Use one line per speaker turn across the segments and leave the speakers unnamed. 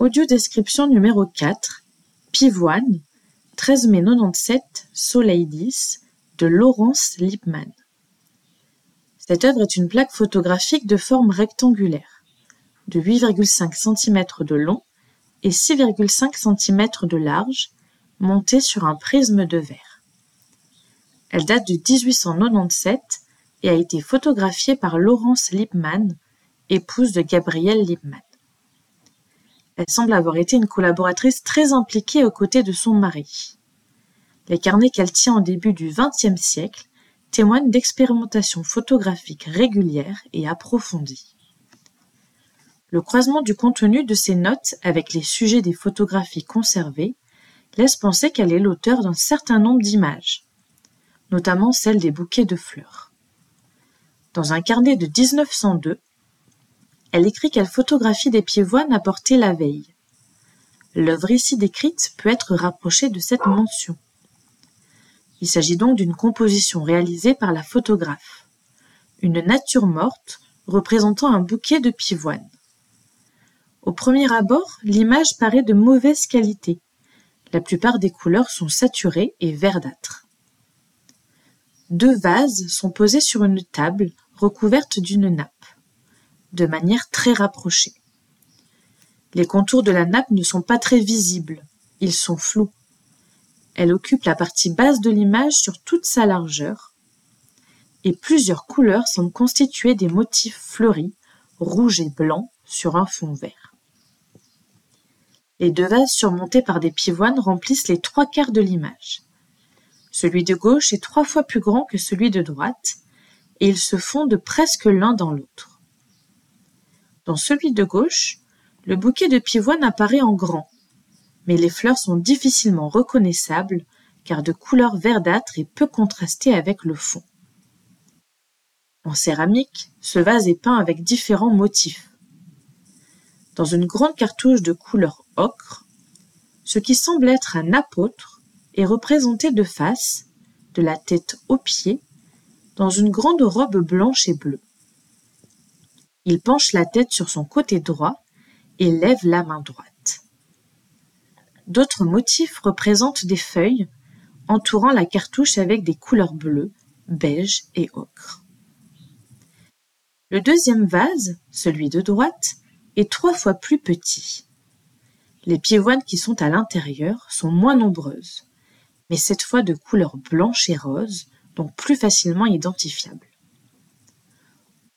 Audio description numéro 4, Pivoine, 13 mai 97, Soleil 10, de Laurence Lippmann. Cette œuvre est une plaque photographique de forme rectangulaire, de 8,5 cm de long et 6,5 cm de large, montée sur un prisme de verre. Elle date de 1897 et a été photographiée par Laurence Lippmann, épouse de Gabriel Lippmann. Elle semble avoir été une collaboratrice très impliquée aux côtés de son mari. Les carnets qu'elle tient au début du XXe siècle témoignent d'expérimentations photographiques régulières et approfondies. Le croisement du contenu de ces notes avec les sujets des photographies conservées laisse penser qu'elle est l'auteur d'un certain nombre d'images, notamment celles des bouquets de fleurs. Dans un carnet de 1902, elle écrit qu'elle photographie des pieds-voines apportés la veille. L'œuvre ici décrite peut être rapprochée de cette mention. Il s'agit donc d'une composition réalisée par la photographe. Une nature morte représentant un bouquet de pivoine. Au premier abord, l'image paraît de mauvaise qualité. La plupart des couleurs sont saturées et verdâtres. Deux vases sont posés sur une table recouverte d'une nappe, de manière très rapprochée. Les contours de la nappe ne sont pas très visibles, ils sont flous. Elle occupe la partie basse de l'image sur toute sa largeur, et plusieurs couleurs semblent constituer des motifs fleuris, rouge et blanc, sur un fond vert. Les deux vases surmontés par des pivoines remplissent les trois quarts de l'image. Celui de gauche est trois fois plus grand que celui de droite, et ils se fondent presque l'un dans l'autre. Dans celui de gauche, le bouquet de pivoine apparaît en grand, mais les fleurs sont difficilement reconnaissables car de couleur verdâtre et peu contrastée avec le fond. En céramique, ce vase est peint avec différents motifs. Dans une grande cartouche de couleur ocre, ce qui semble être un apôtre est représenté de face, de la tête aux pieds, dans une grande robe blanche et bleue. Il penche la tête sur son côté droit et lève la main droite. D'autres motifs représentent des feuilles entourant la cartouche avec des couleurs bleues, beige et ocre. Le deuxième vase, celui de droite, est trois fois plus petit. Les pivoines qui sont à l'intérieur sont moins nombreuses, mais cette fois de couleur blanche et rose, donc plus facilement identifiables.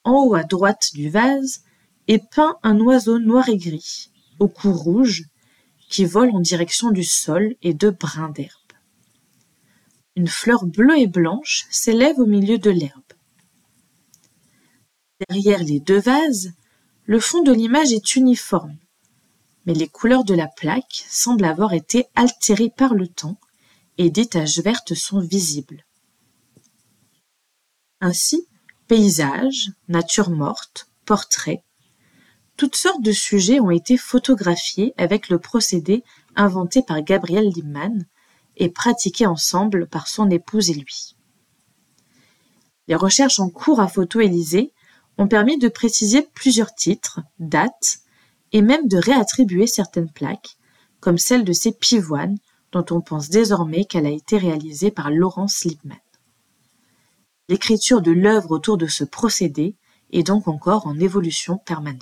En haut à droite du vase est peint un oiseau noir et gris, au cou rouge qui vole en direction du sol et de brins d'herbe. Une fleur bleue et blanche s'élève au milieu de l'herbe. Derrière les deux vases, le fond de l'image est uniforme, mais les couleurs de la plaque semblent avoir été altérées par le temps et des taches vertes sont visibles. Ainsi, paysages, nature morte, portraits, toutes sortes de sujets ont été photographiés avec le procédé inventé par Gabriel Lippmann et pratiqué ensemble par son épouse et lui. Les recherches en cours à Photo Élysée ont permis de préciser plusieurs titres, dates et même de réattribuer certaines plaques, comme celle de ces pivoines dont on pense désormais qu'elle a été réalisée par Laurence Lippmann. L'écriture de l'œuvre autour de ce procédé est donc encore en évolution permanente.